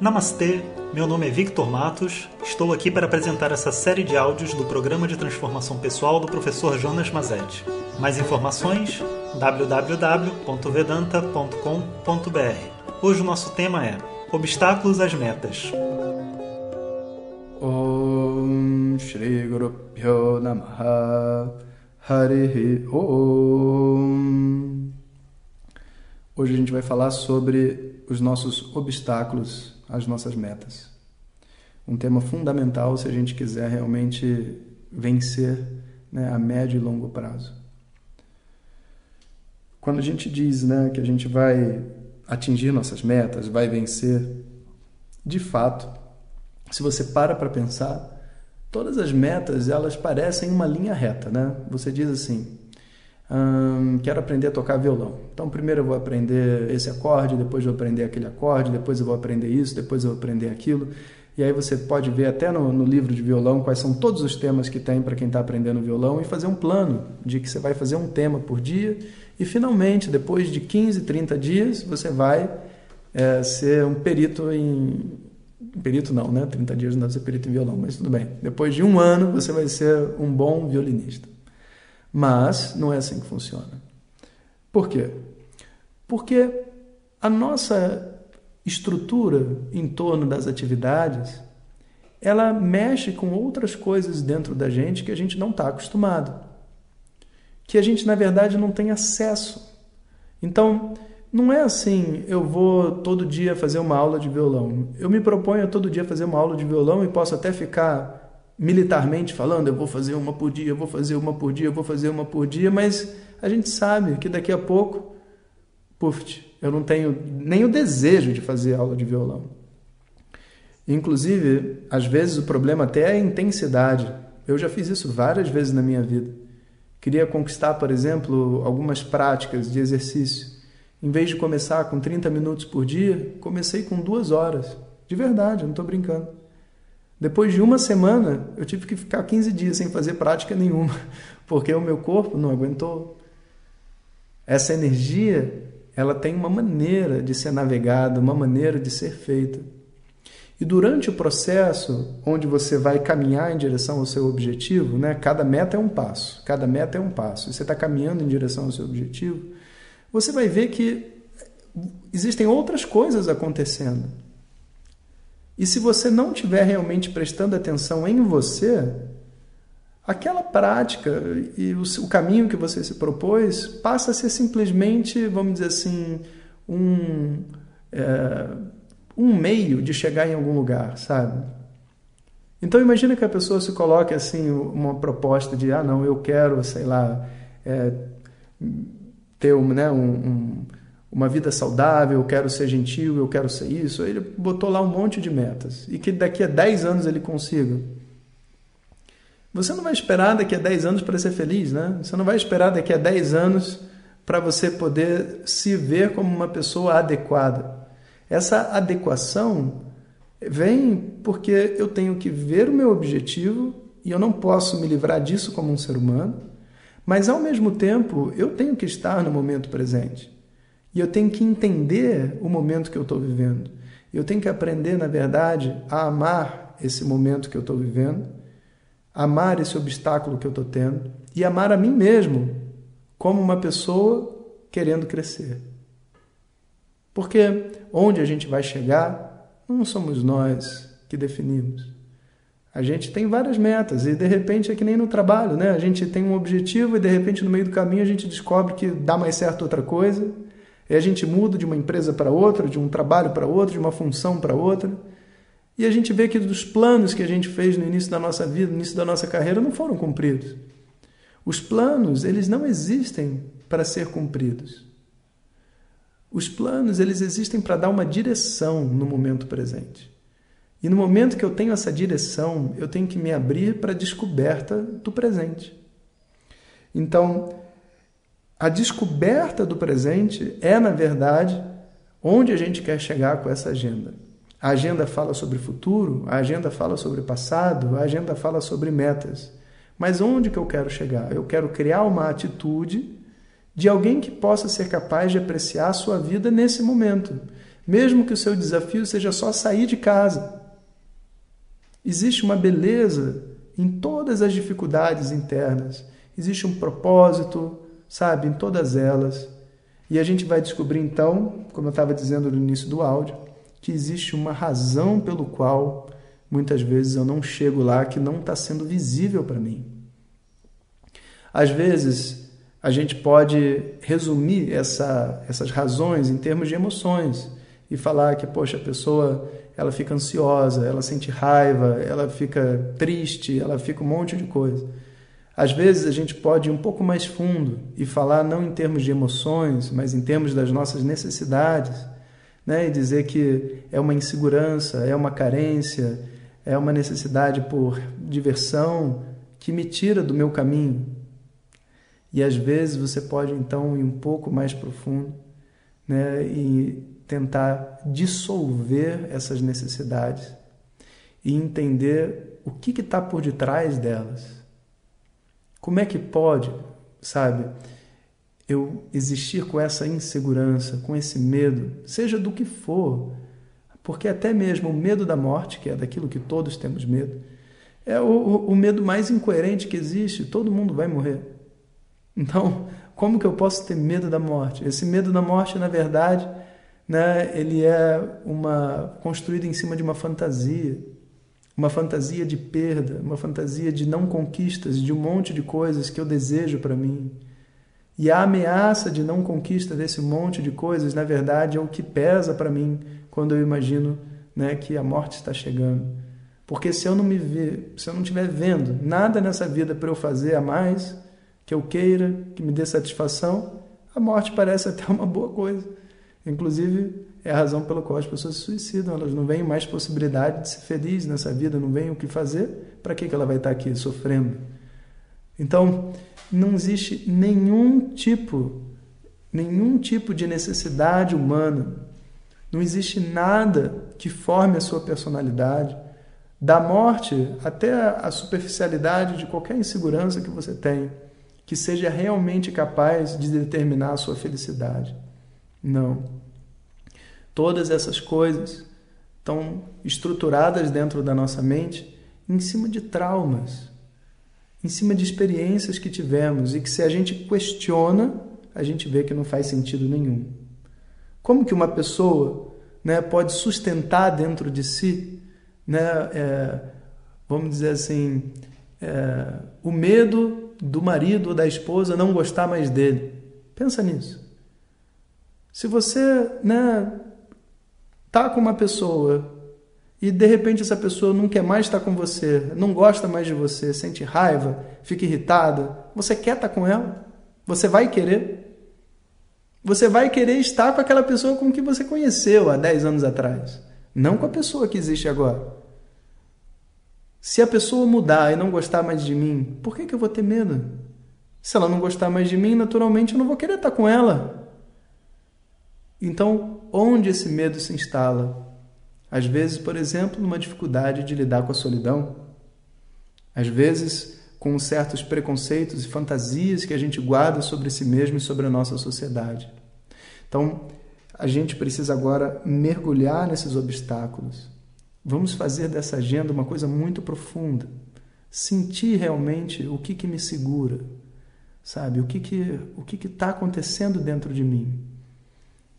Namastê, meu nome é Victor Matos, estou aqui para apresentar essa série de áudios do Programa de Transformação Pessoal do professor Jonas Mazetti. Mais informações? www.vedanta.com.br Hoje o nosso tema é Obstáculos às Metas. Om Shri Guru Pyo Namaha Harihi Om Hoje a gente vai falar sobre os nossos obstáculos às nossas metas. Um tema fundamental se a gente quiser realmente vencer né, a médio e longo prazo. Quando a gente diz né, que a gente vai atingir nossas metas, vai vencer, de fato, se você para para pensar, todas as metas elas parecem uma linha reta, né? Você diz assim, Hum, quero aprender a tocar violão. Então, primeiro eu vou aprender esse acorde, depois eu vou aprender aquele acorde, depois eu vou aprender isso, depois eu vou aprender aquilo. E aí você pode ver até no, no livro de violão quais são todos os temas que tem para quem está aprendendo violão e fazer um plano de que você vai fazer um tema por dia e finalmente, depois de 15, 30 dias, você vai é, ser um perito em. Perito não, né? 30 dias não deve ser perito em violão, mas tudo bem. Depois de um ano, você vai ser um bom violinista. Mas não é assim que funciona. Por quê? Porque a nossa estrutura em torno das atividades ela mexe com outras coisas dentro da gente que a gente não está acostumado, que a gente na verdade não tem acesso. Então, não é assim, eu vou todo dia fazer uma aula de violão. Eu me proponho a todo dia fazer uma aula de violão e posso até ficar militarmente falando, eu vou fazer uma por dia, eu vou fazer uma por dia, eu vou fazer uma por dia, mas a gente sabe que daqui a pouco, puf, eu não tenho nem o desejo de fazer aula de violão. Inclusive, às vezes o problema até é a intensidade. Eu já fiz isso várias vezes na minha vida. Queria conquistar, por exemplo, algumas práticas de exercício. Em vez de começar com 30 minutos por dia, comecei com duas horas. De verdade, não estou brincando. Depois de uma semana, eu tive que ficar 15 dias sem fazer prática nenhuma, porque o meu corpo não aguentou. Essa energia, ela tem uma maneira de ser navegada, uma maneira de ser feita. E durante o processo, onde você vai caminhar em direção ao seu objetivo, né? cada meta é um passo, cada meta é um passo, e você está caminhando em direção ao seu objetivo, você vai ver que existem outras coisas acontecendo. E se você não estiver realmente prestando atenção em você, aquela prática e o, caminho que você se propôs passa a ser simplesmente, vamos dizer assim, um, é, um meio de chegar em algum lugar, sabe? Então imagina que a pessoa se coloque assim uma proposta de ah não eu quero sei lá é, ter um, né, um, um uma vida saudável, eu quero ser gentil, eu quero ser isso. Ele botou lá um monte de metas e que daqui a 10 anos ele consiga. Você não vai esperar daqui a 10 anos para ser feliz, né? Você não vai esperar daqui a 10 anos para você poder se ver como uma pessoa adequada. Essa adequação vem porque eu tenho que ver o meu objetivo e eu não posso me livrar disso como um ser humano, mas ao mesmo tempo eu tenho que estar no momento presente. E eu tenho que entender o momento que eu estou vivendo. Eu tenho que aprender, na verdade, a amar esse momento que eu estou vivendo, amar esse obstáculo que eu estou tendo e amar a mim mesmo como uma pessoa querendo crescer. Porque onde a gente vai chegar não somos nós que definimos. A gente tem várias metas e de repente é que nem no trabalho, né? A gente tem um objetivo e de repente no meio do caminho a gente descobre que dá mais certo outra coisa e a gente muda de uma empresa para outra, de um trabalho para outro, de uma função para outra. E a gente vê que dos planos que a gente fez no início da nossa vida, no início da nossa carreira, não foram cumpridos. Os planos, eles não existem para ser cumpridos. Os planos, eles existem para dar uma direção no momento presente. E no momento que eu tenho essa direção, eu tenho que me abrir para a descoberta do presente. Então, a descoberta do presente é, na verdade, onde a gente quer chegar com essa agenda. A agenda fala sobre futuro, a agenda fala sobre passado, a agenda fala sobre metas. Mas onde que eu quero chegar? Eu quero criar uma atitude de alguém que possa ser capaz de apreciar a sua vida nesse momento. Mesmo que o seu desafio seja só sair de casa. Existe uma beleza em todas as dificuldades internas. Existe um propósito, sabe, em todas elas. E a gente vai descobrir então, como eu estava dizendo no início do áudio, que existe uma razão pelo qual muitas vezes eu não chego lá que não está sendo visível para mim. Às vezes a gente pode resumir essa, essas razões em termos de emoções e falar que, poxa, a pessoa ela fica ansiosa, ela sente raiva, ela fica triste, ela fica um monte de coisa. Às vezes a gente pode ir um pouco mais fundo e falar não em termos de emoções, mas em termos das nossas necessidades, né? E dizer que é uma insegurança, é uma carência, é uma necessidade por diversão que me tira do meu caminho. E às vezes você pode então ir um pouco mais profundo, né? E tentar dissolver essas necessidades e entender o que está por detrás delas como é que pode, sabe, eu existir com essa insegurança, com esse medo, seja do que for? Porque até mesmo o medo da morte, que é daquilo que todos temos medo, é o, o medo mais incoerente que existe. Todo mundo vai morrer. Então, como que eu posso ter medo da morte? Esse medo da morte, na verdade, né, ele é uma construído em cima de uma fantasia uma fantasia de perda, uma fantasia de não conquistas, de um monte de coisas que eu desejo para mim. E a ameaça de não conquista desse monte de coisas, na verdade, é o que pesa para mim quando eu imagino né, que a morte está chegando. Porque se eu não me ver, se eu não estiver vendo nada nessa vida para eu fazer a mais, que eu queira, que me dê satisfação, a morte parece até uma boa coisa. Inclusive, é a razão pela qual as pessoas se suicidam. Elas não veem mais possibilidade de ser feliz nessa vida, não veem o que fazer. Para que ela vai estar aqui sofrendo? Então, não existe nenhum tipo, nenhum tipo de necessidade humana. Não existe nada que forme a sua personalidade. Da morte até a superficialidade de qualquer insegurança que você tem, que seja realmente capaz de determinar a sua felicidade. Não. Todas essas coisas estão estruturadas dentro da nossa mente em cima de traumas, em cima de experiências que tivemos e que se a gente questiona, a gente vê que não faz sentido nenhum. Como que uma pessoa né, pode sustentar dentro de si, né, é, vamos dizer assim, é, o medo do marido ou da esposa não gostar mais dele? Pensa nisso. Se você né, tá com uma pessoa e de repente essa pessoa não quer mais estar com você, não gosta mais de você, sente raiva, fica irritada, você quer estar com ela? Você vai querer? Você vai querer estar com aquela pessoa com que você conheceu há 10 anos atrás, não com a pessoa que existe agora. Se a pessoa mudar e não gostar mais de mim, por que, que eu vou ter medo? Se ela não gostar mais de mim, naturalmente eu não vou querer estar com ela. Então, onde esse medo se instala? Às vezes, por exemplo, numa dificuldade de lidar com a solidão. Às vezes, com certos preconceitos e fantasias que a gente guarda sobre si mesmo e sobre a nossa sociedade. Então, a gente precisa agora mergulhar nesses obstáculos. Vamos fazer dessa agenda uma coisa muito profunda. Sentir realmente o que, que me segura, sabe? O que que o que está acontecendo dentro de mim?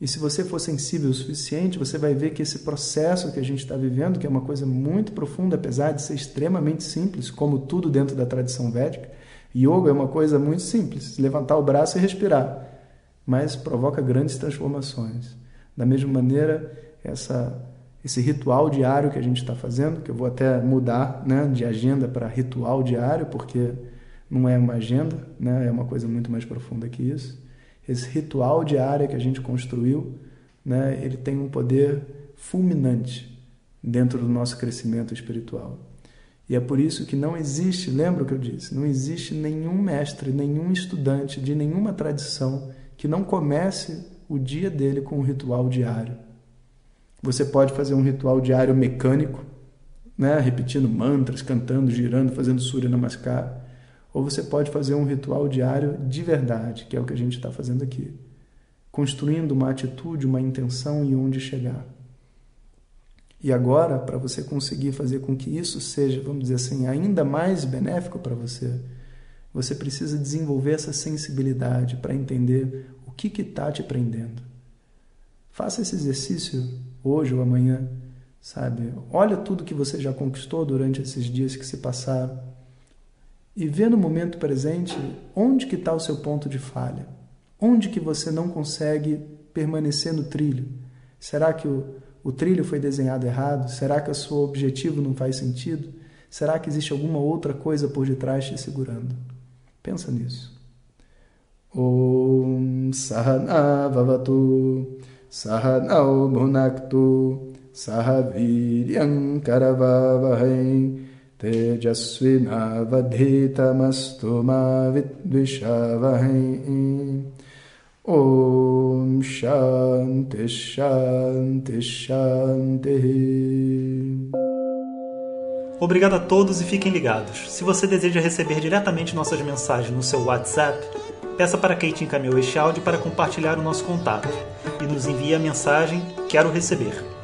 E se você for sensível o suficiente, você vai ver que esse processo que a gente está vivendo, que é uma coisa muito profunda, apesar de ser extremamente simples, como tudo dentro da tradição védica, yoga é uma coisa muito simples, levantar o braço e respirar, mas provoca grandes transformações. Da mesma maneira, essa, esse ritual diário que a gente está fazendo, que eu vou até mudar né, de agenda para ritual diário, porque não é uma agenda, né, é uma coisa muito mais profunda que isso esse ritual diário que a gente construiu, né, ele tem um poder fulminante dentro do nosso crescimento espiritual. E é por isso que não existe, lembra o que eu disse, não existe nenhum mestre, nenhum estudante de nenhuma tradição que não comece o dia dele com um ritual diário. Você pode fazer um ritual diário mecânico, né, repetindo mantras, cantando, girando, fazendo Surya Namaskar ou você pode fazer um ritual diário de verdade, que é o que a gente está fazendo aqui. construindo uma atitude, uma intenção e onde chegar. E agora, para você conseguir fazer com que isso seja, vamos dizer assim, ainda mais benéfico para você, você precisa desenvolver essa sensibilidade para entender o que está te prendendo. Faça esse exercício hoje ou amanhã, sabe? Olha tudo que você já conquistou durante esses dias que se passaram e vê no momento presente onde que está o seu ponto de falha, onde que você não consegue permanecer no trilho. Será que o o trilho foi desenhado errado? Será que o seu objetivo não faz sentido? Será que existe alguma outra coisa por detrás te segurando? Pensa nisso. Om Sahana Vavatu Karavavahai Vidvishavahai Om Shanti Shanti Shanti. Obrigado a todos e fiquem ligados. Se você deseja receber diretamente nossas mensagens no seu WhatsApp, peça para quem te este áudio para compartilhar o nosso contato e nos envie a mensagem Quero receber.